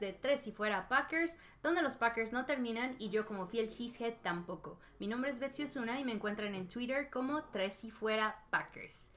de Tres y Fuera Packers, donde los Packers no terminan y yo como fiel cheesehead tampoco. Mi nombre es Betsy Osuna y me encuentran en Twitter como Tres y Fuera Packers.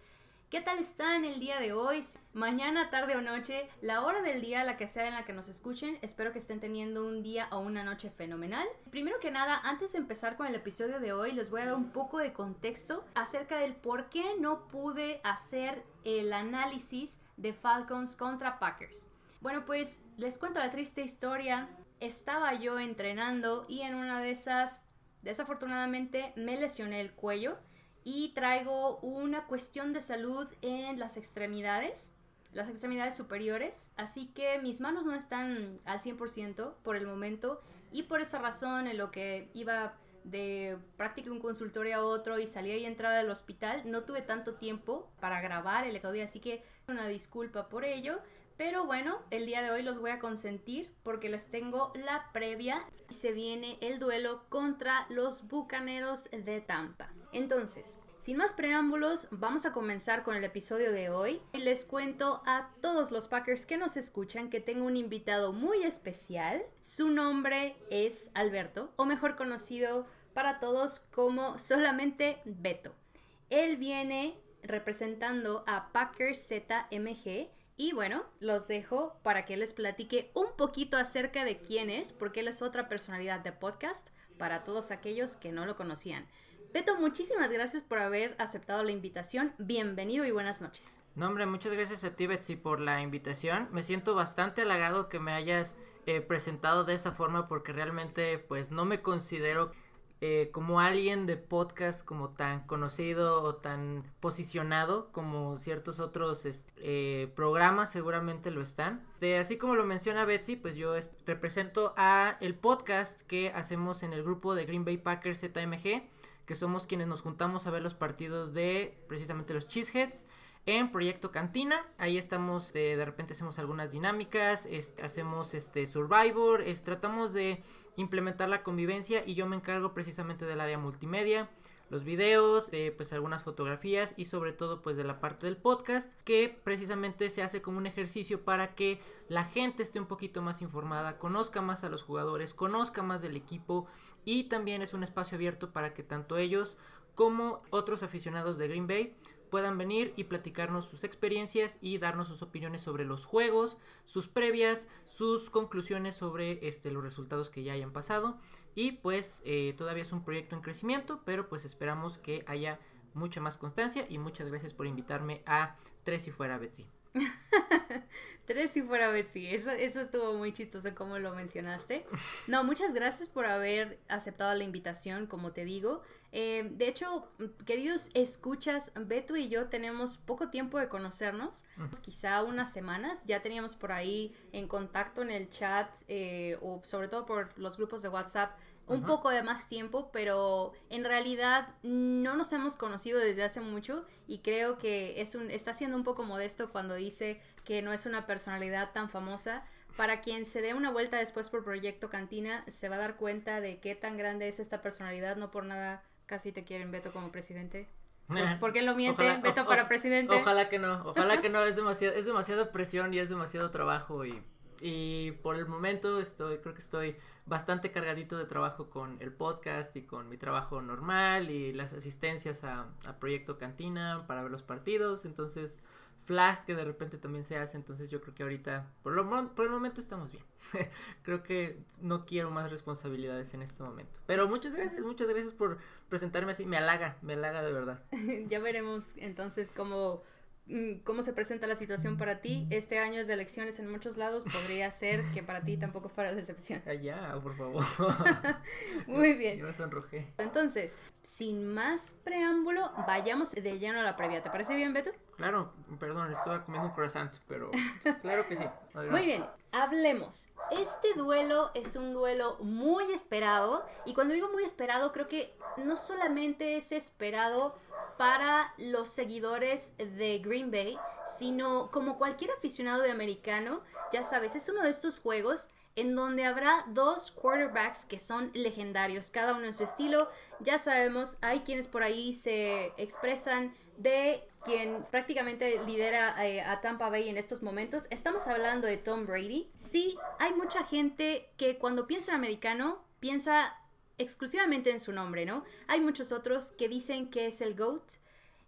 ¿Qué tal están el día de hoy? Mañana, tarde o noche, la hora del día, la que sea en la que nos escuchen, espero que estén teniendo un día o una noche fenomenal. Primero que nada, antes de empezar con el episodio de hoy, les voy a dar un poco de contexto acerca del por qué no pude hacer el análisis de Falcons contra Packers. Bueno, pues les cuento la triste historia. Estaba yo entrenando y en una de esas, desafortunadamente, me lesioné el cuello y traigo una cuestión de salud en las extremidades, las extremidades superiores, así que mis manos no están al 100% por el momento y por esa razón en lo que iba de práctica un consultorio a otro y salía y entraba del hospital, no tuve tanto tiempo para grabar el episodio, así que una disculpa por ello. Pero bueno, el día de hoy los voy a consentir porque les tengo la previa. Se viene el duelo contra los Bucaneros de Tampa. Entonces, sin más preámbulos, vamos a comenzar con el episodio de hoy. Les cuento a todos los Packers que nos escuchan que tengo un invitado muy especial. Su nombre es Alberto, o mejor conocido para todos como solamente Beto. Él viene representando a Packers ZMG. Y bueno, los dejo para que les platique un poquito acerca de quién es, porque él es otra personalidad de podcast para todos aquellos que no lo conocían. Beto, muchísimas gracias por haber aceptado la invitación. Bienvenido y buenas noches. No, hombre, muchas gracias a ti, Betsy, por la invitación. Me siento bastante halagado que me hayas eh, presentado de esa forma porque realmente, pues, no me considero eh, como alguien de podcast como tan conocido o tan posicionado como ciertos otros eh, programas seguramente lo están. así como lo menciona Betsy, pues yo represento a el podcast que hacemos en el grupo de Green Bay Packers ZMG que somos quienes nos juntamos a ver los partidos de precisamente los Cheeseheads en Proyecto Cantina. Ahí estamos, de, de repente hacemos algunas dinámicas, hacemos este Survivor, tratamos de implementar la convivencia y yo me encargo precisamente del área multimedia los videos, eh, pues algunas fotografías y sobre todo pues de la parte del podcast que precisamente se hace como un ejercicio para que la gente esté un poquito más informada, conozca más a los jugadores, conozca más del equipo y también es un espacio abierto para que tanto ellos como otros aficionados de Green Bay puedan venir y platicarnos sus experiencias y darnos sus opiniones sobre los juegos, sus previas, sus conclusiones sobre este, los resultados que ya hayan pasado. Y pues eh, todavía es un proyecto en crecimiento, pero pues esperamos que haya mucha más constancia y muchas gracias por invitarme a Tres y Fuera Betsy. Tres y fuera Betsy. Eso, eso estuvo muy chistoso como lo mencionaste. No, muchas gracias por haber aceptado la invitación, como te digo. Eh, de hecho, queridos escuchas, Beto y yo tenemos poco tiempo de conocernos, quizá unas semanas. Ya teníamos por ahí en contacto en el chat eh, o sobre todo por los grupos de WhatsApp un poco de más tiempo, pero en realidad no nos hemos conocido desde hace mucho y creo que es un, está siendo un poco modesto cuando dice que no es una personalidad tan famosa. Para quien se dé una vuelta después por Proyecto Cantina, se va a dar cuenta de qué tan grande es esta personalidad. No por nada casi te quieren Beto como presidente. ¿Por qué lo miente Beto para presidente? Ojalá que no, ojalá que no, es demasiado, es demasiada presión y es demasiado trabajo y y por el momento estoy, creo que estoy bastante cargadito de trabajo con el podcast y con mi trabajo normal y las asistencias a, Proyecto Cantina para ver los partidos. Entonces, flag que de repente también se hace. Entonces, yo creo que ahorita, por, lo, por el momento, estamos bien. creo que no quiero más responsabilidades en este momento. Pero muchas gracias, muchas gracias por presentarme así. Me halaga, me halaga de verdad. ya veremos entonces cómo cómo se presenta la situación para ti. Este año es de elecciones en muchos lados, podría ser que para ti tampoco fuera decepción. Ya, por favor. Muy bien. Yo me sonrojé. Entonces, sin más preámbulo, vayamos de lleno a la previa. ¿Te parece bien, Beto? Claro, perdón, estaba comiendo un croissant, pero claro que sí. Muy bien, hablemos. Este duelo es un duelo muy esperado y cuando digo muy esperado creo que no solamente es esperado para los seguidores de Green Bay, sino como cualquier aficionado de americano, ya sabes, es uno de estos juegos en donde habrá dos quarterbacks que son legendarios, cada uno en su estilo. Ya sabemos, hay quienes por ahí se expresan de quien prácticamente lidera eh, a Tampa Bay en estos momentos. Estamos hablando de Tom Brady. Sí, hay mucha gente que cuando piensa en americano piensa exclusivamente en su nombre, ¿no? Hay muchos otros que dicen que es el GOAT.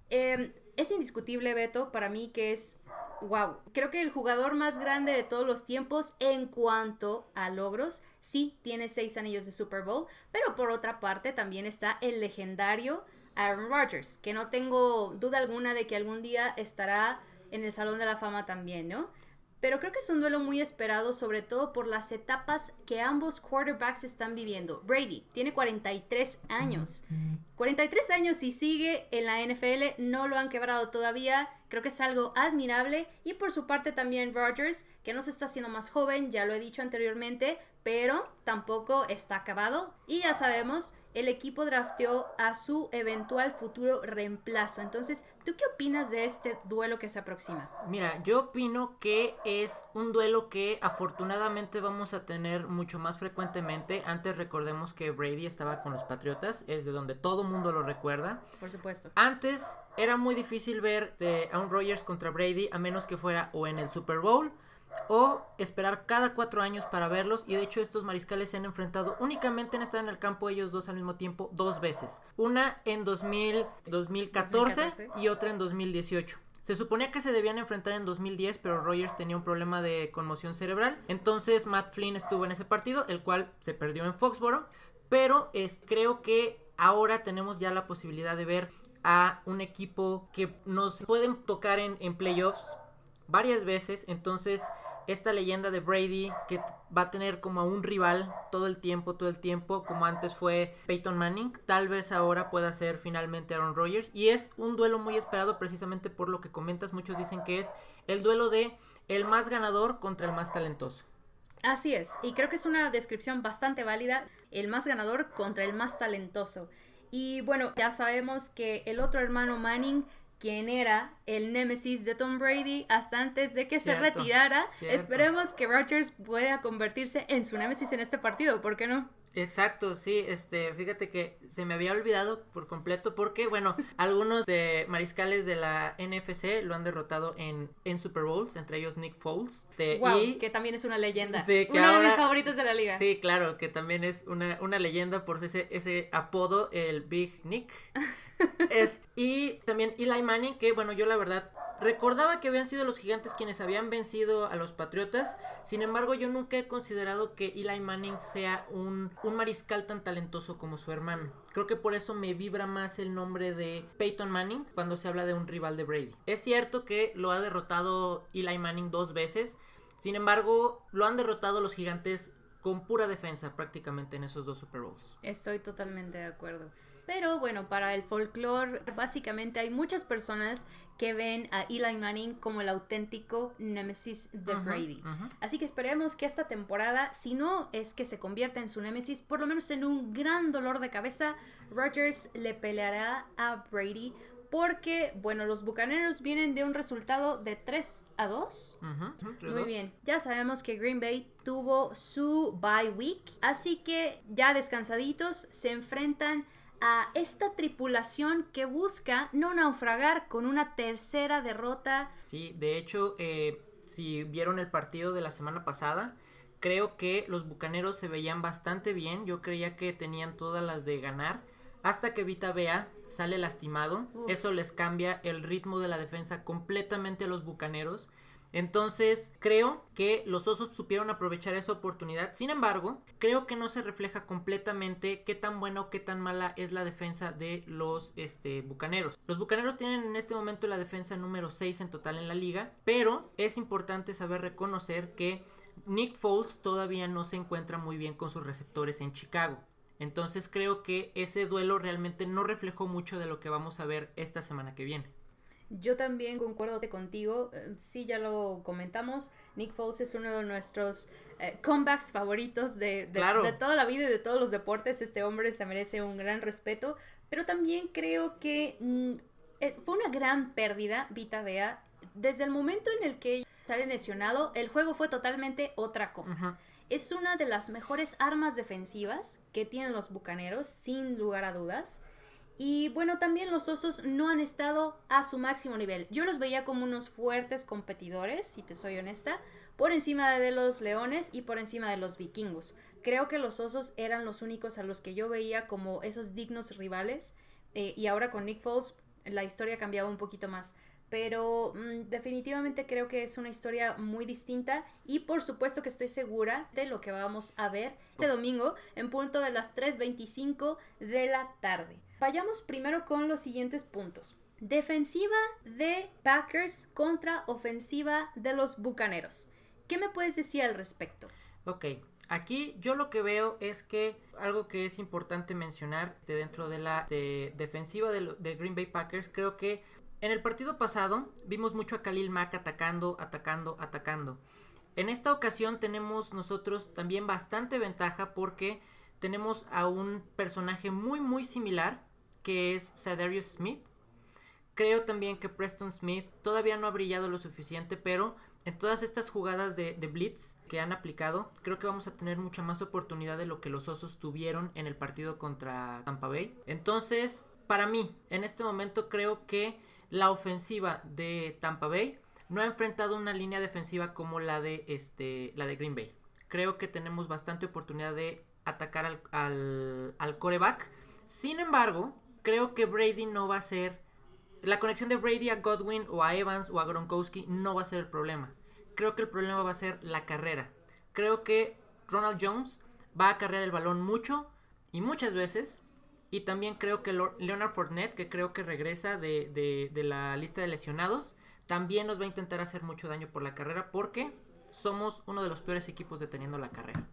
Em, es indiscutible, Beto, para mí que es, wow, creo que el jugador más grande de todos los tiempos en cuanto a logros. Sí, tiene seis anillos de Super Bowl, pero por otra parte también está el legendario Aaron Rodgers, que no tengo duda alguna de que algún día estará en el Salón de la Fama también, ¿no? Pero creo que es un duelo muy esperado, sobre todo por las etapas que ambos quarterbacks están viviendo. Brady tiene 43 años. 43 años y sigue en la NFL, no lo han quebrado todavía. Creo que es algo admirable. Y por su parte también Rodgers, que no se está haciendo más joven, ya lo he dicho anteriormente, pero tampoco está acabado. Y ya sabemos el equipo drafteó a su eventual futuro reemplazo. Entonces, ¿tú qué opinas de este duelo que se aproxima? Mira, yo opino que es un duelo que afortunadamente vamos a tener mucho más frecuentemente. Antes recordemos que Brady estaba con los Patriotas, es de donde todo mundo lo recuerda. Por supuesto. Antes era muy difícil ver a un Rogers contra Brady a menos que fuera o en el Super Bowl o esperar cada cuatro años para verlos y de hecho estos mariscales se han enfrentado únicamente en estar en el campo ellos dos al mismo tiempo dos veces una en 2000, 2014, y otra en 2018 se suponía que se debían enfrentar en 2010, pero Rogers tenía un problema de conmoción cerebral. Entonces Matt Flynn estuvo en ese partido, el cual se perdió en Foxboro. Pero es, creo que ahora tenemos ya la posibilidad de ver a un equipo que nos pueden tocar en playoffs varias veces. Entonces esta leyenda de Brady que va a tener como un rival todo el tiempo, todo el tiempo, como antes fue Peyton Manning, tal vez ahora pueda ser finalmente Aaron Rodgers y es un duelo muy esperado precisamente por lo que comentas, muchos dicen que es el duelo de el más ganador contra el más talentoso. Así es, y creo que es una descripción bastante válida, el más ganador contra el más talentoso. Y bueno, ya sabemos que el otro hermano Manning quien era el némesis de Tom Brady hasta antes de que se retirara. Esperemos que Rodgers pueda convertirse en su némesis en este partido, ¿por qué no? Exacto, sí, este, fíjate que se me había olvidado por completo porque, bueno, algunos de mariscales de la NFC lo han derrotado en, en Super Bowls, entre ellos Nick Foles. y, que también es una leyenda. Sí, que Uno de mis favoritos de la liga. Sí, claro, que también es una, una leyenda por ese, ese apodo, el Big Nick. es, y también Eli Manning, que bueno, yo la verdad recordaba que habían sido los gigantes quienes habían vencido a los Patriotas. Sin embargo, yo nunca he considerado que Eli Manning sea un, un mariscal tan talentoso como su hermano. Creo que por eso me vibra más el nombre de Peyton Manning cuando se habla de un rival de Brady. Es cierto que lo ha derrotado Eli Manning dos veces. Sin embargo, lo han derrotado los gigantes con pura defensa prácticamente en esos dos Super Bowls. Estoy totalmente de acuerdo. Pero bueno, para el folclore, básicamente hay muchas personas que ven a Eli Manning como el auténtico Nemesis de Brady. Así que esperemos que esta temporada, si no es que se convierta en su Nemesis, por lo menos en un gran dolor de cabeza, Rodgers le peleará a Brady. Porque, bueno, los bucaneros vienen de un resultado de 3 a 2. Muy bien. Ya sabemos que Green Bay tuvo su bye week. Así que ya descansaditos se enfrentan a esta tripulación que busca no naufragar con una tercera derrota. Sí, de hecho, eh, si vieron el partido de la semana pasada, creo que los Bucaneros se veían bastante bien. Yo creía que tenían todas las de ganar. Hasta que Vita Bea sale lastimado. Eso les cambia el ritmo de la defensa completamente a los Bucaneros. Entonces, creo que los osos supieron aprovechar esa oportunidad. Sin embargo, creo que no se refleja completamente qué tan buena o qué tan mala es la defensa de los este, bucaneros. Los bucaneros tienen en este momento la defensa número 6 en total en la liga, pero es importante saber reconocer que Nick Foles todavía no se encuentra muy bien con sus receptores en Chicago. Entonces creo que ese duelo realmente no reflejó mucho de lo que vamos a ver esta semana que viene. Yo también concuerdo contigo, eh, sí ya lo comentamos, Nick Foles es uno de nuestros eh, comebacks favoritos de, de, toda la vida y de todos los deportes, este hombre se merece un gran respeto, pero también creo que mm, eh, fue una gran pérdida, Vita Bea, desde el momento en el que sale lesionado, el juego fue totalmente otra cosa. es una de las mejores armas defensivas que tienen los Bucaneros, sin lugar a dudas. Y bueno, también los Osos no han estado a su máximo nivel. Yo los veía como unos fuertes competidores, si te soy honesta, por encima de los Leones y por encima de los Vikingos. Creo que los Osos eran los únicos a los que yo veía como esos dignos rivales. Eh, y ahora con Nick Foles la historia cambiaba un poquito más pero mm, definitivamente creo que es una historia muy distinta y por supuesto que estoy segura de lo que vamos a ver este domingo en punto de las 3.25 de la tarde. Vayamos primero con los siguientes puntos. Defensiva de Packers contra ofensiva de los Bucaneros. ¿Qué me puedes decir al respecto? Ok, aquí yo lo que veo es que algo que es importante mencionar de dentro de la defensiva de, de Green Bay Packers, creo que en el partido pasado vimos mucho a Khalil Mack atacando, atacando, atacando. En esta ocasión tenemos nosotros también bastante ventaja porque tenemos a un personaje muy muy similar que es Sadarius Smith. Creo también que Preston Smith todavía no ha brillado lo suficiente, pero en todas estas jugadas de, blitz que han aplicado, creo que vamos a tener mucha más oportunidad de lo que los Osos tuvieron en el partido contra Tampa Bay. Entonces, para mí, en este momento creo que la ofensiva de Tampa Bay no ha enfrentado una línea defensiva como la de, este, la de Green Bay. Creo que tenemos bastante oportunidad de atacar al, al, al coreback. Sin embargo, creo que Brady no va a ser... La conexión de Brady a Godwin o a Evans o a Gronkowski no va a ser el problema. Creo que el problema va a ser la carrera. Creo que Ronald Jones va a cargar el balón mucho y muchas veces y también creo que Leonard Fournette, que creo que regresa de, la lista de lesionados, también nos va a intentar hacer mucho daño por la carrera porque somos uno de los peores equipos deteniendo la carrera.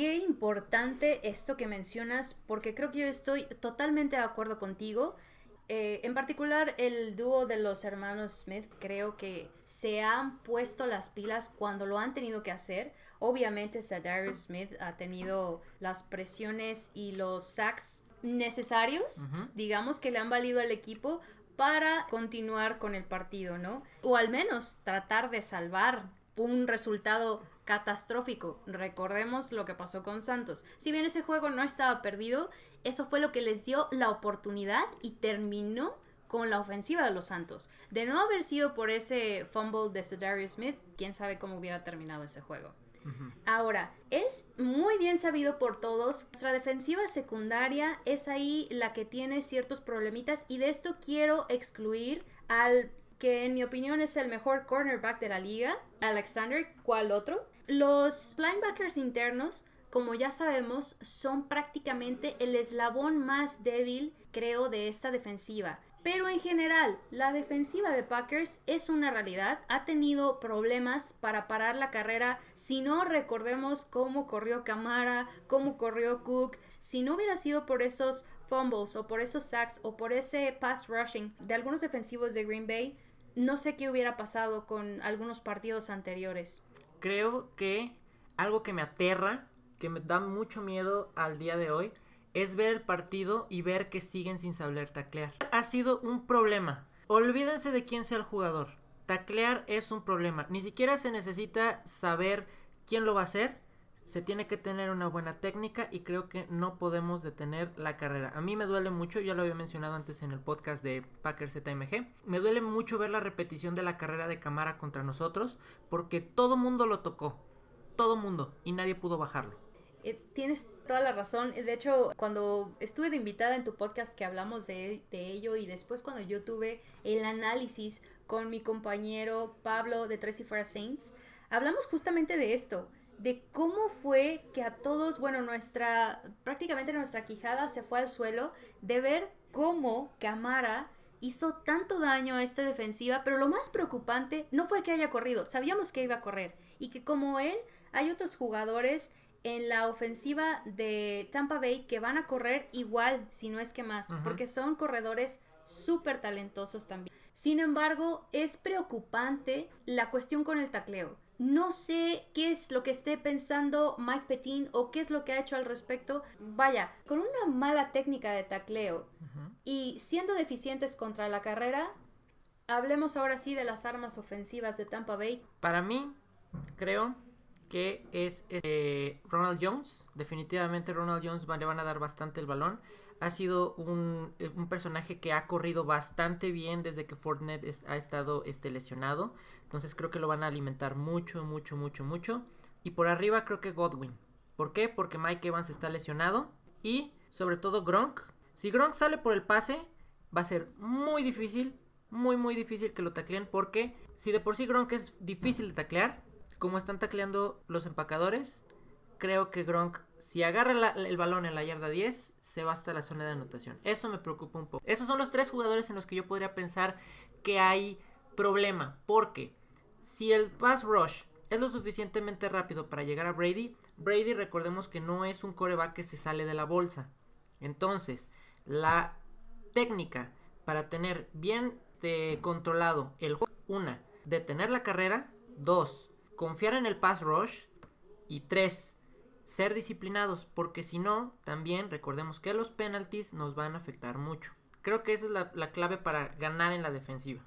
Qué importante esto que mencionas, porque creo que yo estoy totalmente de acuerdo contigo. Eh, en particular, el dúo de los hermanos Smith creo que se han puesto las pilas cuando lo han tenido que hacer. Obviamente, Sadarius Smith ha tenido las presiones y los sacks necesarios, digamos, que le han valido al equipo para continuar con el partido, ¿no? O al menos tratar de salvar un resultado catastrófico. Recordemos lo que pasó con Santos. Si bien ese juego no estaba perdido, eso fue lo que les dio la oportunidad y terminó con la ofensiva de los Santos. De no haber sido por ese fumble de Cedarius Smith, quién sabe cómo hubiera terminado ese juego. Ahora, es muy bien sabido por todos, nuestra defensiva secundaria es ahí la que tiene ciertos problemitas y de esto quiero excluir al que en mi opinión es el mejor cornerback de la liga, Alexander, ¿cuál otro? Los linebackers internos, como ya sabemos, son prácticamente el eslabón más débil, creo, de esta defensiva. Pero en general, la defensiva de Packers es una realidad. Ha tenido problemas para parar la carrera. Si no recordemos cómo corrió Camara, cómo corrió Cook. Si no hubiera sido por esos fumbles o por esos sacks o por ese pass rushing de algunos defensivos de Green Bay, no sé qué hubiera pasado con algunos partidos anteriores. Creo que algo que me aterra, que me da mucho miedo al día de hoy, es ver el partido y ver que siguen sin saber taclear. Ha sido un problema. Olvídense de quién sea el jugador. Taclear es un problema. Ni siquiera se necesita saber quién lo va a hacer. Se tiene que tener una buena técnica y creo que no podemos detener la carrera. A mí me duele mucho, ya lo había mencionado antes en el podcast de Packers ZMG. Me duele mucho ver la repetición de la carrera de Camara contra nosotros porque todo mundo lo tocó. Todo mundo y nadie pudo bajarlo. Eh, tienes toda la razón. De hecho, cuando estuve de invitada en tu podcast que hablamos de, ello y después cuando yo tuve el análisis con mi compañero Pablo de Tracy for Saints, hablamos justamente de esto, de cómo fue que a todos, bueno, nuestra, prácticamente nuestra quijada se fue al suelo de ver cómo Camara hizo tanto daño a esta defensiva, pero lo más preocupante no fue que haya corrido, sabíamos que iba a correr y que como él hay otros jugadores en la ofensiva de Tampa Bay que van a correr igual, si no es que más, porque son corredores súper talentosos también. Sin embargo, es preocupante la cuestión con el tacleo. No sé qué es lo que esté pensando Mike Petin o qué es lo que ha hecho al respecto. Vaya, con una mala técnica de tacleo y siendo deficientes contra la carrera, hablemos ahora sí de las armas ofensivas de Tampa Bay. Para mí, creo que es eh, Ronald Jones. Definitivamente Ronald Jones le van a dar bastante el balón. Ha sido un, eh, un personaje que ha corrido bastante bien desde que Fortnite ha estado este, lesionado. Entonces creo que lo van a alimentar mucho, mucho, mucho, mucho. Y por arriba creo que Godwin. ¿Por qué? Porque Mike Evans está lesionado. Y sobre todo Gronk. Si Gronk sale por el pase, va a ser muy difícil, muy, muy difícil que lo tacleen. Porque si de por sí Gronk es difícil de taclear, como están tacleando los empacadores, creo que Gronk, si agarra el balón en la yarda 10, se va hasta la zona de anotación. Eso me preocupa un poco. Esos son los tres jugadores en los que yo podría pensar que hay problema. Porque si el pass rush es lo suficientemente rápido para llegar a Brady, Brady recordemos que no es un coreback que se sale de la bolsa. Entonces, la técnica para tener bien controlado el juego, una, detener la carrera, dos, confiar en el pass rush y tres, ser disciplinados, porque si no, también recordemos que los penalties nos van a afectar mucho. Creo que esa es la clave para ganar en la defensiva.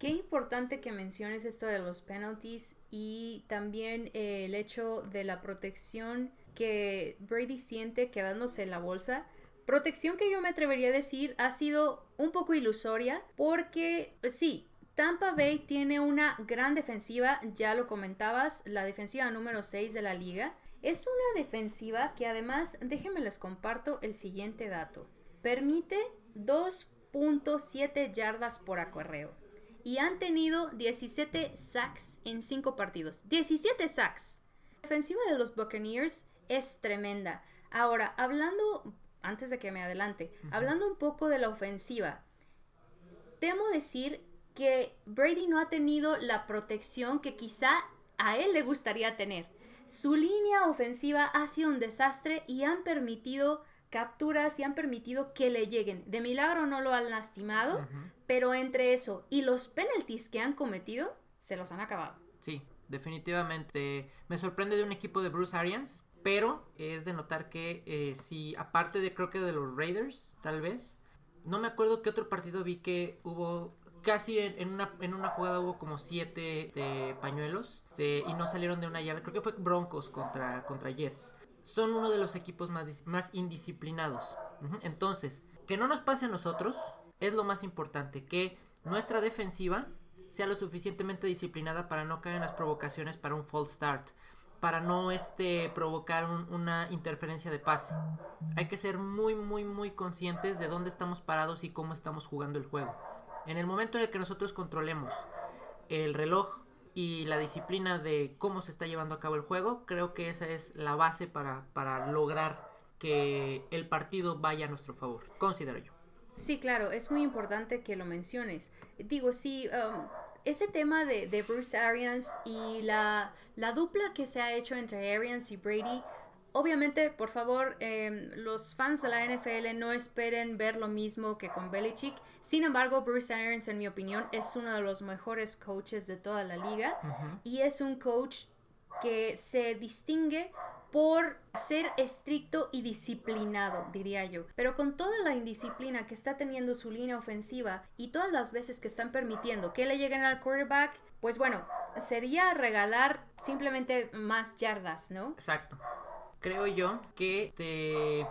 Qué importante que menciones esto de los penalties y también eh, el hecho de la protección que Brady siente quedándose en la bolsa. Protección que yo me atrevería a decir ha sido un poco ilusoria porque pues sí, Tampa Bay tiene una gran defensiva, ya lo comentabas, la defensiva número 6 de la liga. Es una defensiva que además, déjenme les comparto el siguiente dato. Permite 2.7 yardas por acorreo y han tenido 17 sacks en 5 partidos. 17 sacks. La defensiva de los Buccaneers es tremenda. Ahora, hablando, antes de que me adelante, hablando un poco de la ofensiva, temo decir que Brady no ha tenido la protección que quizá a él le gustaría tener. Su línea ofensiva ha sido un desastre y han permitido capturas y han permitido que le lleguen. De milagro no lo han lastimado, pero entre eso y los penalties que han cometido, se los han acabado. Sí, definitivamente. Me sorprende de un equipo de Bruce Arians, pero es de notar que eh, si aparte de creo que de los Raiders, tal vez, no me acuerdo qué otro partido vi que hubo casi en, una, en una jugada hubo como siete de pañuelos y no salieron de una llave. Creo que fue Broncos contra, contra Jets son uno de los equipos más, más indisciplinados. Entonces, que no nos pase a nosotros es lo más importante, que nuestra defensiva sea lo suficientemente disciplinada para no caer en las provocaciones para un false start, para no este, provocar una interferencia de pase. Hay que ser muy, muy, muy conscientes de dónde estamos parados y cómo estamos jugando el juego. En el momento en el que nosotros controlemos el reloj y la disciplina de cómo se está llevando a cabo el juego, creo que esa es la base para, para lograr que el partido vaya a nuestro favor, considero yo. Sí, claro, es muy importante que lo menciones. Digo, sí, um, ese tema de, de, Bruce Arians y la, la dupla que se ha hecho entre Arians y Brady Obviamente, por favor, em, los fans de la NFL no esperen ver lo mismo que con Belichick. Sin embargo, Bruce Arians, en mi opinión, es uno de los mejores coaches de toda la liga y es un coach que se distingue por ser estricto y disciplinado, diría yo. Pero con toda la indisciplina que está teniendo su línea ofensiva y todas las veces que están permitiendo que le lleguen al quarterback, pues bueno, sería regalar simplemente más yardas, ¿no? Exacto creo yo que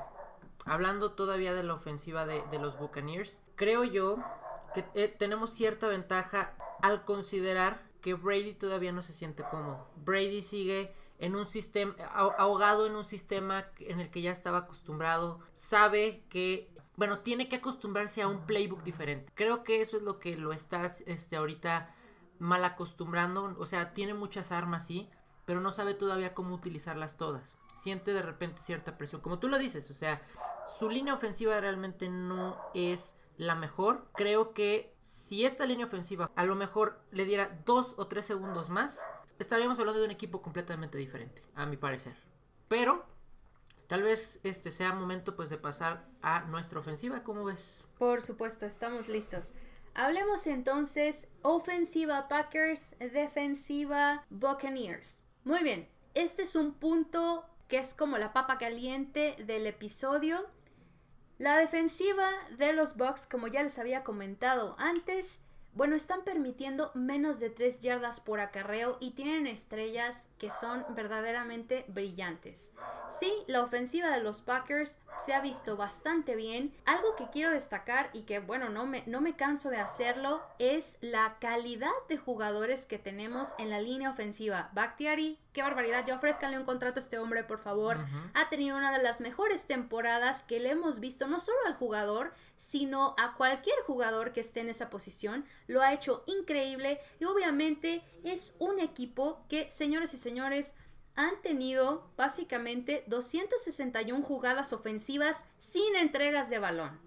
hablando todavía de la ofensiva de, los Buccaneers, creo yo que eh, tenemos cierta ventaja al considerar que Brady todavía no se siente cómodo. Brady sigue en un sistema ahogado en un sistema en el que ya estaba acostumbrado, sabe que bueno, tiene que acostumbrarse a un playbook diferente. Creo que eso es lo que lo estás este ahorita mal acostumbrando, o sea, tiene muchas armas sí, pero no sabe todavía cómo utilizarlas todas siente de repente cierta presión. Como tú lo dices, o sea, su línea ofensiva realmente no es la mejor. Creo que si esta línea ofensiva a lo mejor le diera dos o tres segundos más, estaríamos hablando de un equipo completamente diferente, a mi parecer. Pero tal vez este sea momento pues de pasar a nuestra ofensiva, ¿cómo ves? Por supuesto, estamos listos. Hablemos entonces ofensiva Packers, defensiva Buccaneers. Muy bien, este es un punto que es como la papa caliente del episodio. La defensiva de los Bucks, como ya les había comentado antes, bueno, están permitiendo menos de 3 yardas por acarreo y tienen estrellas que son verdaderamente brillantes. Sí, la ofensiva de los Packers se ha visto bastante bien. Algo que quiero destacar y que, bueno, no me, no me canso de hacerlo es la calidad de jugadores que tenemos en la línea ofensiva. Bakhtiari, qué barbaridad, ya ofrezcanle un contrato a este hombre, por favor. Ha tenido una de las mejores temporadas que le hemos visto, no solo al jugador, sino a cualquier jugador que esté en esa posición. Lo ha hecho increíble y obviamente es un equipo que, señores y señores, han tenido básicamente 261 jugadas ofensivas sin entregas de balón.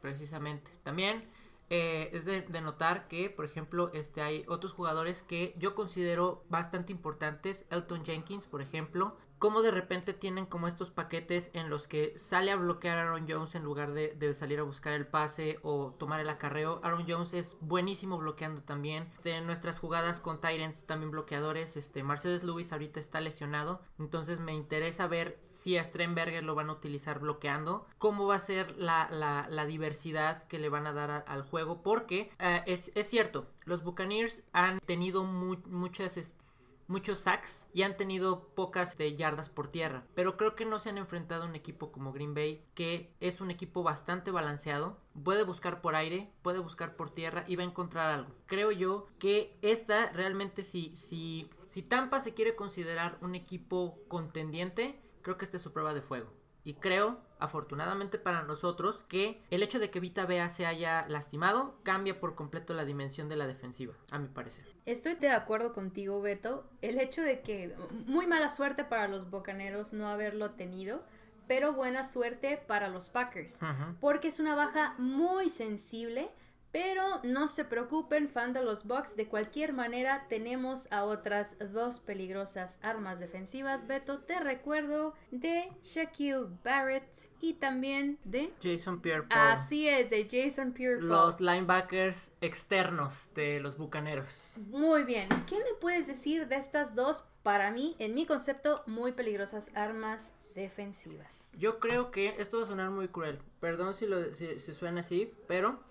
Precisamente. También eh, es de, de, notar que, por ejemplo, este, hay otros jugadores que yo considero bastante importantes. Elton Jenkins, por ejemplo, cómo de repente tienen como estos paquetes en los que sale a bloquear Aaron Jones en lugar de, salir a buscar el pase o tomar el acarreo. Aaron Jones es buenísimo bloqueando también. Este, nuestras jugadas con Tyrants también bloqueadores. Este, Mercedes Lewis ahorita está lesionado. Entonces me interesa ver si a Strenberger lo van a utilizar bloqueando. Cómo va a ser la, diversidad que le van a dar al juego. Porque eh, es, cierto, los Buccaneers han tenido muchas... Este, muchos sacks y han tenido pocas de yardas por tierra. Pero creo que no se han enfrentado a un equipo como Green Bay, que es un equipo bastante balanceado. Puede buscar por aire, puede buscar por tierra y va a encontrar algo. Creo yo que esta realmente si, si, si Tampa se quiere considerar un equipo contendiente, creo que esta es su prueba de fuego. Y creo, afortunadamente para nosotros, que el hecho de que Vita Bea se haya lastimado cambia por completo la dimensión de la defensiva, a mi parecer. Estoy de acuerdo contigo, Beto. El hecho de que muy mala suerte para los Bocaneros no haberlo tenido, pero buena suerte para los Packers, porque es una baja muy sensible pero no se preocupen, fan de los Bucks, de cualquier manera tenemos a otras dos peligrosas armas defensivas. Beto, te recuerdo de Shaquille Barrett y también de Jason Pierre Así es, de Jason Pierre Los linebackers externos de los Bucaneros. Muy bien. ¿Qué me puedes decir de estas dos, para mí, en mi concepto, muy peligrosas armas defensivas? Yo creo que esto va a sonar muy cruel. Perdón si, lo, si suena así, pero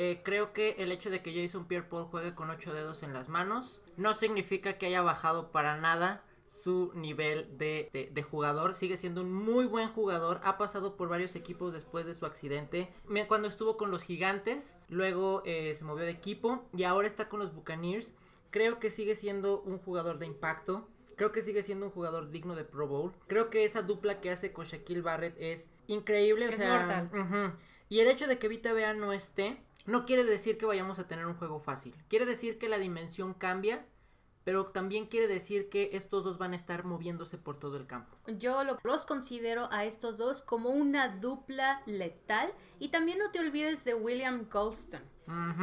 eh, creo que el hecho de que Jason Pierre Paul juegue con ocho dedos en las manos no significa que haya bajado para nada su nivel de, jugador. Sigue siendo un muy buen jugador. Ha pasado por varios equipos después de su accidente. Cuando estuvo con los Gigantes, luego eh, se movió de equipo y ahora está con los Buccaneers. Creo que sigue siendo un jugador de impacto. Creo que sigue siendo un jugador digno de Pro Bowl. Creo que esa dupla que hace con Shaquille Barrett es increíble. Es mortal. Y el hecho de que Vita Bea no esté no quiere decir que vayamos a tener un juego fácil. Quiere decir que la dimensión cambia, pero también quiere decir que estos dos van a estar moviéndose por todo el campo. Yo los considero a estos dos como una dupla letal. Y también no te olvides de William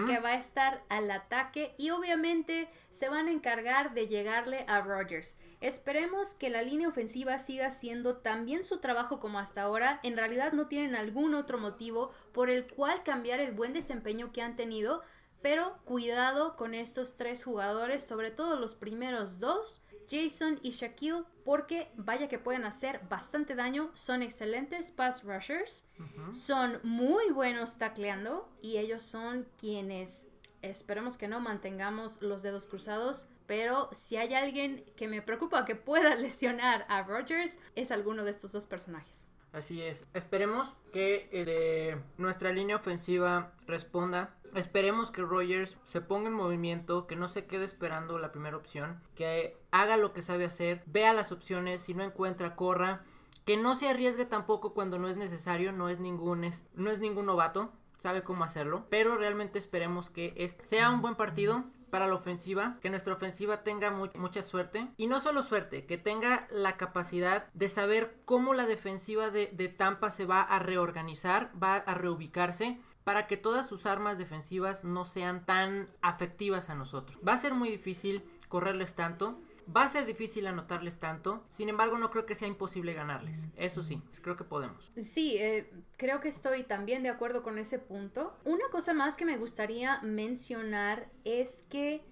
Que va a estar al ataque y obviamente se van a encargar de llegarle a Rodgers. Esperemos que la línea ofensiva siga haciendo tan bien su trabajo como hasta ahora. En realidad no tienen algún otro motivo por el cual cambiar el buen desempeño que han tenido. Pero cuidado con estos tres jugadores, sobre todo los primeros dos, Jason y Shaquille, porque vaya que pueden hacer bastante daño, son excelentes pass rushers, son muy buenos tacleando y ellos son quienes esperemos que no mantengamos los dedos cruzados, pero si hay alguien que me preocupa que pueda lesionar a Rogers, es alguno de estos dos personajes. Así es. Esperemos que eh, nuestra línea ofensiva responda Esperemos que Rogers se ponga en movimiento, que no se quede esperando la primera opción, que haga lo que sabe hacer, vea las opciones, si no encuentra, corra, que no se arriesgue tampoco cuando no es necesario, no es ningún, no es ningún novato, sabe cómo hacerlo, pero realmente esperemos que sea un buen partido, para la ofensiva, que nuestra ofensiva tenga mucha suerte y no solo suerte, que tenga la capacidad de saber cómo la defensiva de, de Tampa se va a reorganizar, va a reubicarse para que todas sus armas defensivas no sean tan afectivas a nosotros. Va a ser muy difícil correrles tanto. Va a ser difícil anotarles tanto, sin embargo no creo que sea imposible ganarles. Eso sí, creo que podemos. Sí, eh, creo que estoy también de acuerdo con ese punto. Una cosa más que me gustaría mencionar es que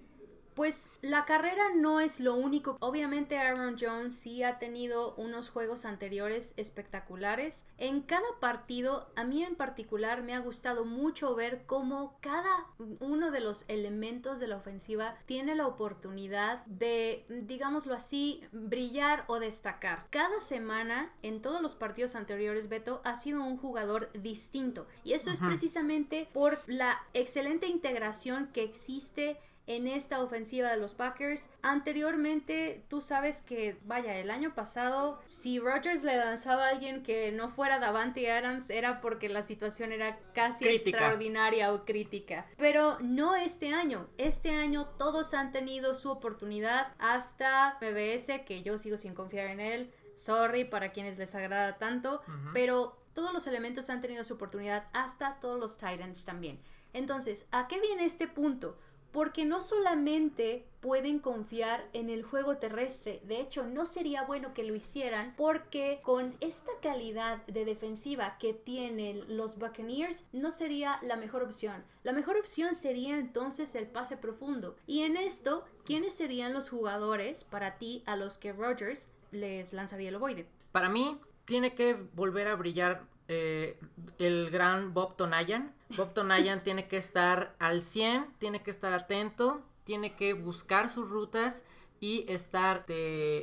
Pues la carrera no es lo único. Obviamente Aaron Jones sí ha tenido unos juegos anteriores espectaculares. En cada partido, a mí en particular me ha gustado mucho ver cómo cada uno de los elementos de la ofensiva tiene la oportunidad de, digámoslo así, brillar o destacar. Cada semana en todos los partidos anteriores, Beto ha sido un jugador distinto. Y eso es precisamente por la excelente integración que existe en esta ofensiva de los Packers. Anteriormente, tú sabes que, vaya, el año pasado, si Rodgers le lanzaba a alguien que no fuera Davante Adams, era porque la situación era casi extraordinaria o crítica. Pero no este año. Este año todos han tenido su oportunidad hasta BBS, que yo sigo sin confiar en él. Sorry para quienes les agrada tanto, pero todos los elementos han tenido su oportunidad, hasta todos los Titans también. Entonces, ¿a qué viene este punto? Porque no solamente pueden confiar en el juego terrestre, de hecho no sería bueno que lo hicieran porque con esta calidad de defensiva que tienen los Buccaneers no sería la mejor opción. La mejor opción sería entonces el pase profundo. Y en esto, ¿quiénes serían los jugadores para ti a los que Rogers les lanzaría el ovoide? Para mí, tiene que volver a brillar eh, el gran Bob Tonayan. Bob Tonayan tiene que estar al 100, tiene que estar atento, tiene que buscar sus rutas y estar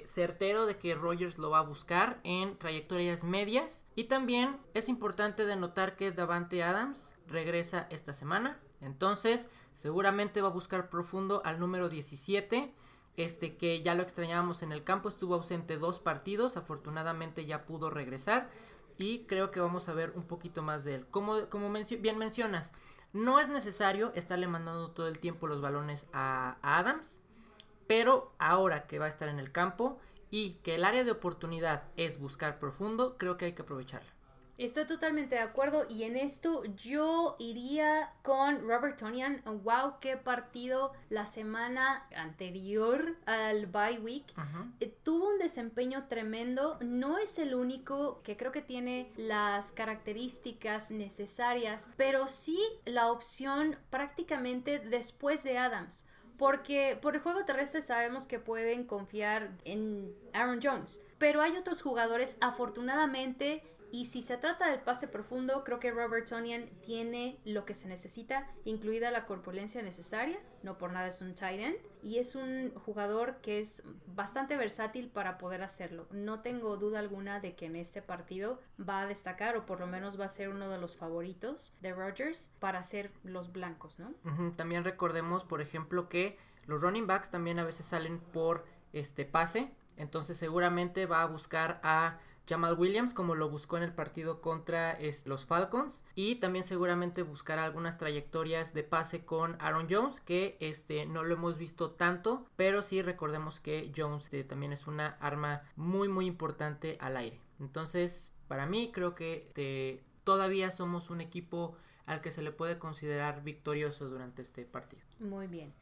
certero de que Rogers lo va a buscar en trayectorias medias. Y también es importante denotar que Davante Adams regresa esta semana. Entonces, seguramente va a buscar profundo al número 17. Este que ya lo extrañábamos en el campo, estuvo ausente dos partidos, afortunadamente ya pudo regresar y creo que vamos a ver un poquito más de él. Como, como bien mencionas, no es necesario estarle mandando todo el tiempo los balones a, a Adams, pero ahora que va a estar en el campo y que el área de oportunidad es buscar profundo, creo que hay que aprovecharla. Estoy totalmente de acuerdo y en esto yo iría con Robert Tonian. Wow, qué partido la semana anterior al bye week. Eh, tuvo un desempeño tremendo. No es el único que creo que tiene las características necesarias, pero sí la opción prácticamente después de Adams. Porque por el juego terrestre sabemos que pueden confiar en Aaron Jones. Pero hay otros jugadores, afortunadamente, y si se trata del pase profundo, creo que Robert Tonian tiene lo que se necesita, incluida la corpulencia necesaria. No por nada es un tight end. Y es un jugador que es bastante versátil para poder hacerlo. No tengo duda alguna de que en este partido va a destacar, o por lo menos va a ser uno de los favoritos de Rodgers para ser los blancos, ¿no? También recordemos, por ejemplo, que los running backs también a veces salen por este pase. Entonces seguramente va a buscar a Jamal Williams como lo buscó en el partido contra los Falcons y también seguramente buscará algunas trayectorias de pase con Aaron Jones que este no lo hemos visto tanto pero sí recordemos que Jones este, también es una arma muy muy importante al aire. Entonces para mí creo que este, todavía somos un equipo al que se le puede considerar victorioso durante este partido. Muy bien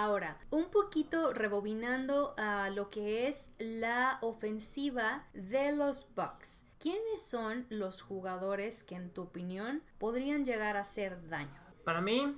Ahora, un poquito rebobinando a lo que es la ofensiva de los Bucks. ¿Quiénes son los jugadores que en tu opinión podrían llegar a hacer daño? Para mí,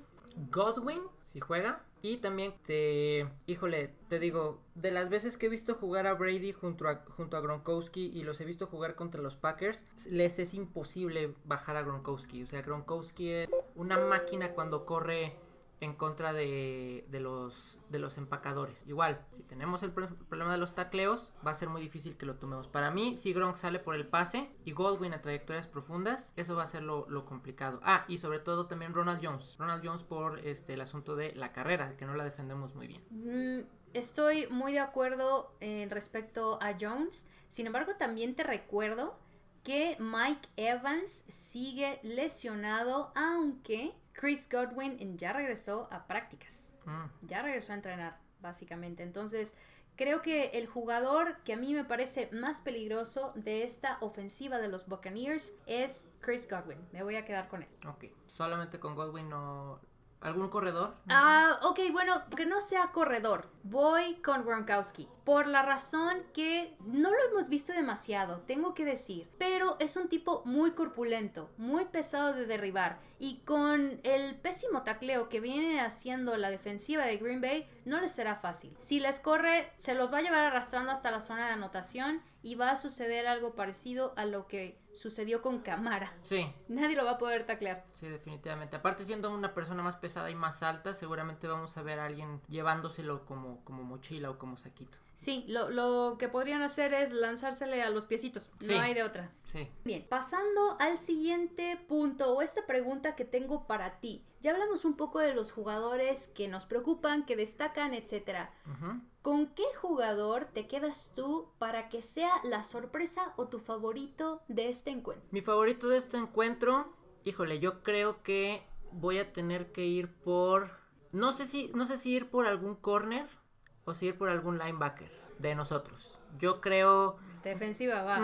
Godwin, si juega. Y también te, híjole, te digo, de las veces que he visto jugar a Brady junto a, junto a Gronkowski y los he visto jugar contra los Packers, les es imposible bajar a Gronkowski. O sea, Gronkowski es una máquina cuando corre en contra de, los, de los empacadores. Igual, si tenemos el problema de los tacleos, va a ser muy difícil que lo tomemos. Para mí, si Gronk sale por el pase y Goldwyn a trayectorias profundas, eso va a ser lo, complicado. Ah, y sobre todo también Ronald Jones. Ronald Jones por este, el asunto de la carrera, que no la defendemos muy bien. Mm, estoy muy de acuerdo en respecto a Jones. Sin embargo, también te recuerdo que Mike Evans sigue lesionado, aunque Chris Godwin ya regresó a prácticas. Mm. Ya regresó a entrenar, básicamente. Entonces, creo que el jugador que a mí me parece más peligroso de esta ofensiva de los Buccaneers es Chris Godwin. Me voy a quedar con él. Ok. Solamente con Godwin no, ¿Algún corredor? Ah, ok, bueno, que no sea corredor. Voy con Gronkowski. Por la razón que no lo hemos visto demasiado, tengo que decir. Pero es un tipo muy corpulento, muy pesado de derribar. Y con el pésimo tacleo que viene haciendo la defensiva de Green Bay, no les será fácil. Si les corre, se los va a llevar arrastrando hasta la zona de anotación y va a suceder algo parecido a lo que sucedió con Camara. Sí. Nadie lo va a poder taclear. Sí, definitivamente. Aparte siendo una persona más pesada y más alta, seguramente vamos a ver a alguien llevándoselo como, como mochila o como saquito. Sí, lo, lo que podrían hacer es lanzársele a los piecitos. Sí. No hay de otra. Sí. Bien, pasando al siguiente punto o esta pregunta que tengo para ti. Ya hablamos un poco de los jugadores que nos preocupan, que destacan, etcétera. Ujú. ¿Con qué jugador te quedas tú para que sea la sorpresa o tu favorito de este encuentro? Mi favorito de este encuentro, híjole, yo creo que voy a tener que ir por no sé si no sé si ir por algún corner o si ir por algún linebacker de nosotros. Yo creo Defensiva, va.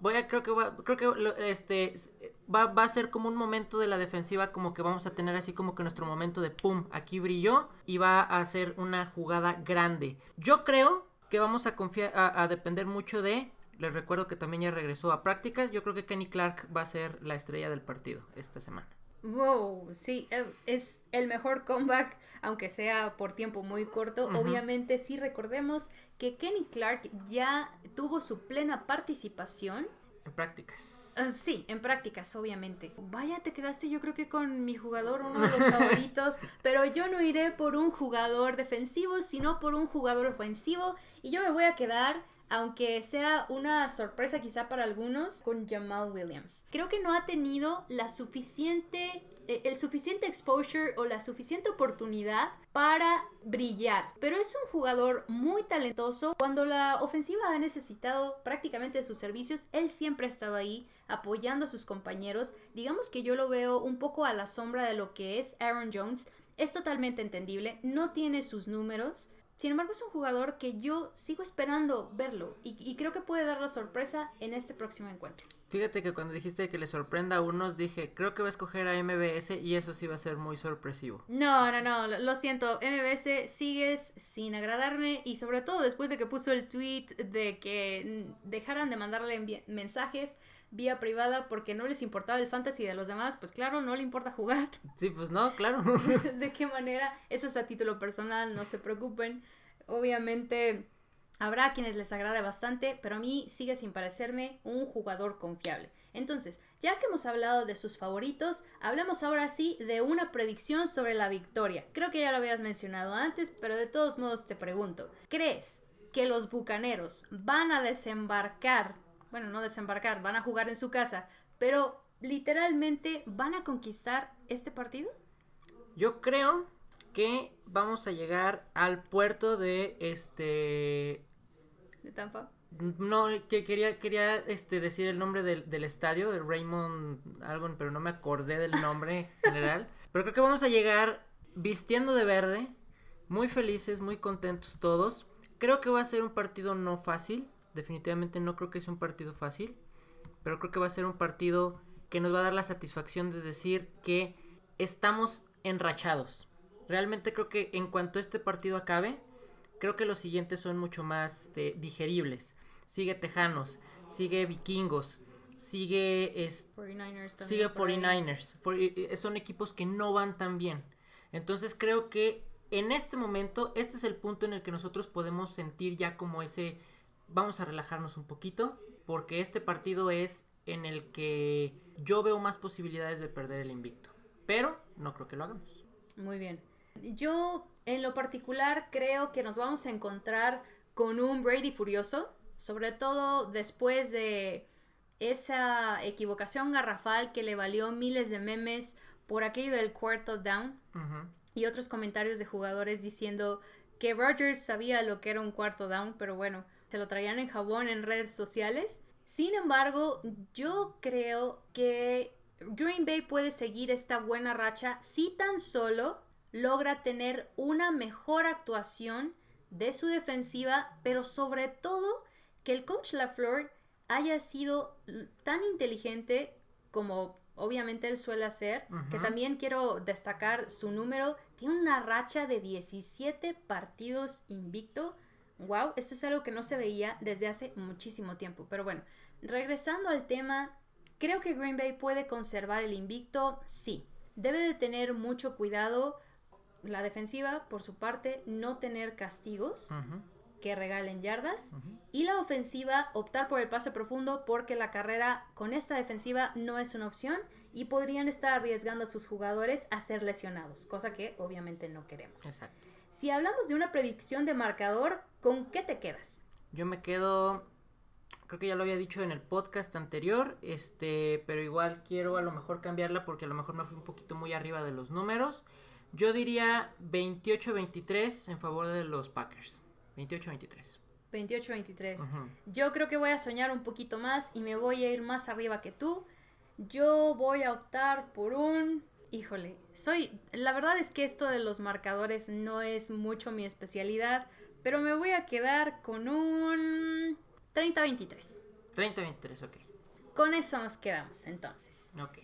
Voy a, creo que, va- creo que lo- este, va, va a ser como un momento de la defensiva, como que vamos a tener así como que nuestro momento de pum, aquí brilló y va a ser una jugada grande. Yo creo que vamos a confiar, a, a depender mucho de, les recuerdo que también ya regresó a prácticas, yo creo que Kenny Clark va a ser la estrella del partido esta semana. Wow, sí, eh, es el mejor comeback, aunque sea por tiempo muy corto. Obviamente, sí recordemos que Kenny Clark ya tuvo su plena participación. En prácticas. Ah, sí, en prácticas, obviamente. Vaya, te quedaste yo creo que con mi jugador, uno de los favoritos, pero yo no iré por un jugador defensivo, sino por un jugador ofensivo. Y yo me voy a quedar, aunque sea una sorpresa quizá para algunos, con Jamal Williams. Creo que no ha tenido la suficiente, eh, el suficiente exposure o la suficiente oportunidad para brillar. Pero es un jugador muy talentoso. Cuando la ofensiva ha necesitado prácticamente sus servicios, él siempre ha estado ahí apoyando a sus compañeros. Digamos que yo lo veo un poco a la sombra de lo que es Aaron Jones. Es totalmente entendible, no tiene sus números. Sin embargo, es un jugador que yo sigo esperando verlo y, y creo que puede dar la sorpresa en este próximo encuentro. Fíjate que cuando dijiste que le sorprenda a unos, dije, creo que va a escoger a MBS y eso sí va a ser muy sorpresivo. No, no, no, lo, lo siento, MBS sigues sin agradarme y sobre todo después de que puso el tweet de que dejaran de mandarle mensajes vía privada porque no les importaba el fantasy de los demás, pues claro, no le importa jugar. Sí, pues no, claro. ¿De qué manera? Eso es a título personal, no se preocupen. Obviamente habrá quienes les agrade bastante, pero a mí sigue sin parecerme un jugador confiable. Entonces, ya que hemos hablado de sus favoritos, hablemos ahora sí de una predicción sobre la victoria. Creo que ya lo habías mencionado antes, pero de todos modos te pregunto, ¿crees que los Bucaneros van a desembarcar? Bueno, no desembarcar, van a jugar en su casa, pero literalmente van a conquistar este partido? Yo creo que vamos a llegar al puerto de este de Tampa. no que quería quería este decir el nombre del, del estadio Raymond algo pero no me acordé del nombre general pero creo que vamos a llegar vistiendo de verde muy felices muy contentos todos creo que va a ser un partido no fácil definitivamente no creo que sea un partido fácil pero creo que va a ser un partido que nos va a dar la satisfacción de decir que estamos enrachados realmente creo que en cuanto este partido acabe creo que los siguientes son mucho más eh, digeribles. Sigue Tejanos, sigue Vikingos, sigue, es- 49ers también sigue por ahí. 49ers. For- eh, eh, son equipos que no van tan bien. Entonces creo que en este momento, este es el punto en el que nosotros podemos sentir ya como ese, vamos a relajarnos un poquito, porque este partido es en el que yo veo más posibilidades de perder el invicto. Pero no creo que lo hagamos. Muy bien. Yo, en lo particular, creo que nos vamos a encontrar con un Brady furioso, sobre todo después de esa equivocación garrafal que le valió miles de memes por aquello del cuarto down y otros comentarios de jugadores diciendo que Rodgers sabía lo que era un cuarto down, pero bueno, se lo traían en jabón en redes sociales. Sin embargo, yo creo que Green Bay puede seguir esta buena racha si tan solo logra tener una mejor actuación de su defensiva, pero sobre todo que el coach LaFleur haya sido tan inteligente como obviamente él suele hacer, que Ujú. también quiero destacar su número, una racha de 17 partidos invicto. Wow, esto es algo que no se veía desde hace muchísimo tiempo. Pero bueno, regresando al tema, creo que Green Bay puede conservar el invicto, sí. Debe de tener mucho cuidado la defensiva, por su parte, no tener castigos que regalen yardas. Y la ofensiva, optar por el pase profundo porque la carrera con esta defensiva no es una opción y podrían estar arriesgando a sus jugadores a ser lesionados, cosa que obviamente no queremos. Exacto. Si hablamos de una predicción de marcador, ¿con qué te quedas? Yo me quedo, creo que ya lo había dicho en el podcast anterior, este, pero igual quiero a lo mejor cambiarla porque a lo mejor me fui un poquito muy arriba de los números. Yo diría 28-23 en favor de los Packers. 28-23. 28-23. Ujú. Yo creo que voy a soñar un poquito más y me voy a ir más arriba que tú. Yo voy a optar por un... Híjole, soy... La verdad es que esto de los marcadores no es mucho mi especialidad, pero me voy a quedar con un 30-23. 30-23, ok. Con eso nos quedamos entonces. Ok.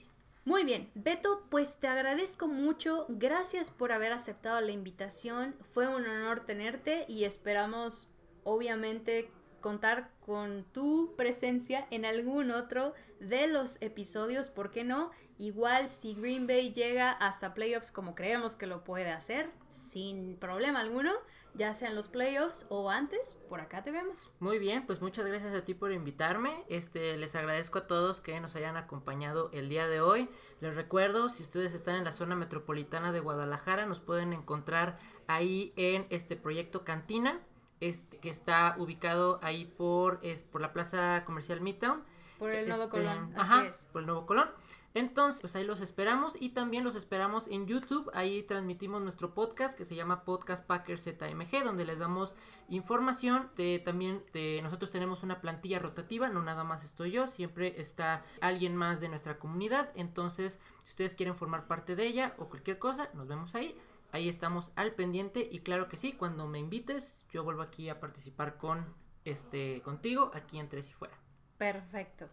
Muy bien, Beto, pues te agradezco mucho. Gracias por haber aceptado la invitación. Fue un honor tenerte y esperamos, obviamente, contar con tu presencia en algún otro de los episodios, ¿por qué no? Igual si Green Bay llega hasta playoffs como creemos que lo puede hacer, sin problema alguno, ya sean los playoffs o antes, por acá te vemos. Muy bien, pues muchas gracias a ti por invitarme. Este, les agradezco a todos que nos hayan acompañado el día de hoy. Les recuerdo, si ustedes están en la zona metropolitana de Guadalajara, nos pueden encontrar ahí en este proyecto Cantina, este, que está ubicado ahí por, es, por la Plaza Comercial Midtown. Por el Nuevo Este, Colón, ajá, es. por el Nuevo Colón. Entonces, pues ahí los esperamos y también los esperamos en YouTube. Ahí transmitimos nuestro podcast que se llama Podcast Packers ZMG, donde les damos información. También nosotros tenemos una plantilla rotativa, no nada más estoy yo, siempre está alguien más de nuestra comunidad. Entonces, si ustedes quieren formar parte de ella o cualquier cosa, nos vemos ahí. Ahí estamos al pendiente y claro que sí, cuando me invites, yo vuelvo aquí a participar con este contigo aquí en Tres y Fuera. Perfecto.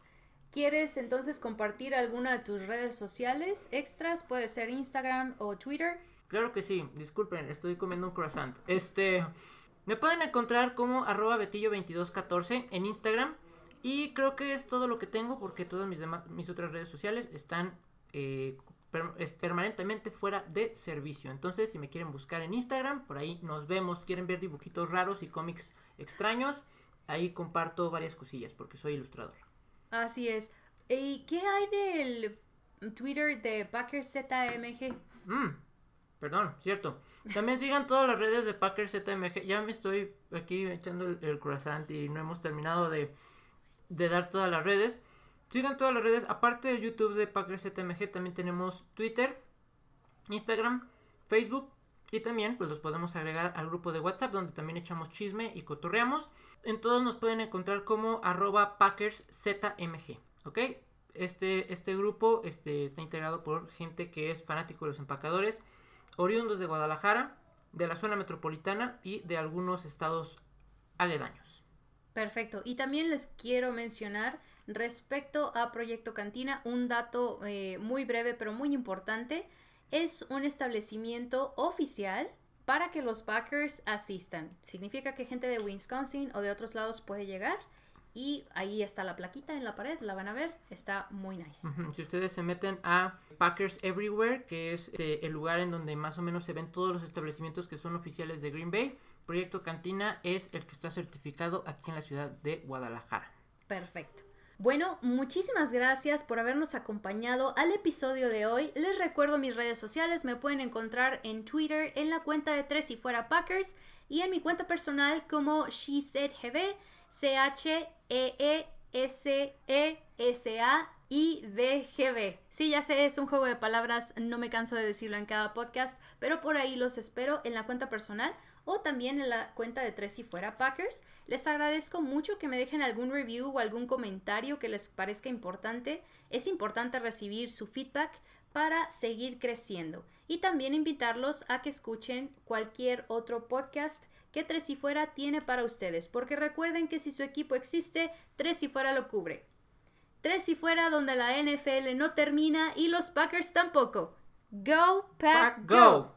¿Quieres entonces compartir alguna de tus redes sociales extras? Puede ser Instagram o Twitter. Claro que sí, disculpen, estoy comiendo un croissant. Este, me pueden encontrar como arroba betillo2214 en Instagram. Y creo que es todo lo que tengo porque todas mis, demás, mis otras redes sociales están eh, permanentemente fuera de servicio. Entonces, si me quieren buscar en Instagram, por ahí nos vemos. Quieren ver dibujitos raros y cómics extraños, ahí comparto varias cosillas porque soy ilustrador. Así es. ¿Y qué hay del Twitter de Packers ZMG? Mm, perdón, cierto. También sigan todas las redes de Packers ZMG. Ya me estoy aquí echando el, el croissant y no hemos terminado de, dar todas las redes. Sigan todas las redes. Aparte de YouTube de Packers ZMG, también tenemos Twitter, Instagram, Facebook. Y también pues los podemos agregar al grupo de WhatsApp donde también echamos chisme y cotorreamos. En todos nos pueden encontrar como arroba PackersZMG. ¿Ok? Este, este grupo este, está integrado por gente que es fanático de los empacadores, oriundos de Guadalajara, de la zona metropolitana y de algunos estados aledaños. Perfecto. Y también les quiero mencionar respecto a Proyecto Cantina un dato eh, muy breve pero muy importante. Es un establecimiento oficial para que los Packers asistan. Significa que gente de Wisconsin o de otros lados puede llegar. Y ahí está la plaquita en la pared, la van a ver, está muy nice. Si ustedes se meten a Packers Everywhere, que es eh, el lugar en donde más o menos se ven todos los establecimientos que son oficiales de Green Bay, Proyecto Cantina es el que está certificado aquí en la ciudad de Guadalajara. Perfecto. Bueno, muchísimas gracias por habernos acompañado al episodio de hoy. Les recuerdo mis redes sociales, me pueden encontrar en Twitter en la cuenta de Tres y Fuera Packers y en mi cuenta personal como SheSaidGB, C-H-E-E-S-E-S-A-I-D-G-B. Sí, ya sé, es un juego de palabras, no me canso de decirlo en cada podcast, pero por ahí los espero en la cuenta personal o también en la cuenta de Tres y Fuera Packers. Les agradezco mucho que me dejen algún review o algún comentario que les parezca importante. Es importante recibir su feedback para seguir creciendo y también invitarlos a que escuchen cualquier otro podcast que Tres y Fuera tiene para ustedes, porque recuerden que si su equipo existe, Tres y Fuera lo cubre. tres y fuera donde la NFL no termina y los Packers tampoco. Go, Pack, go.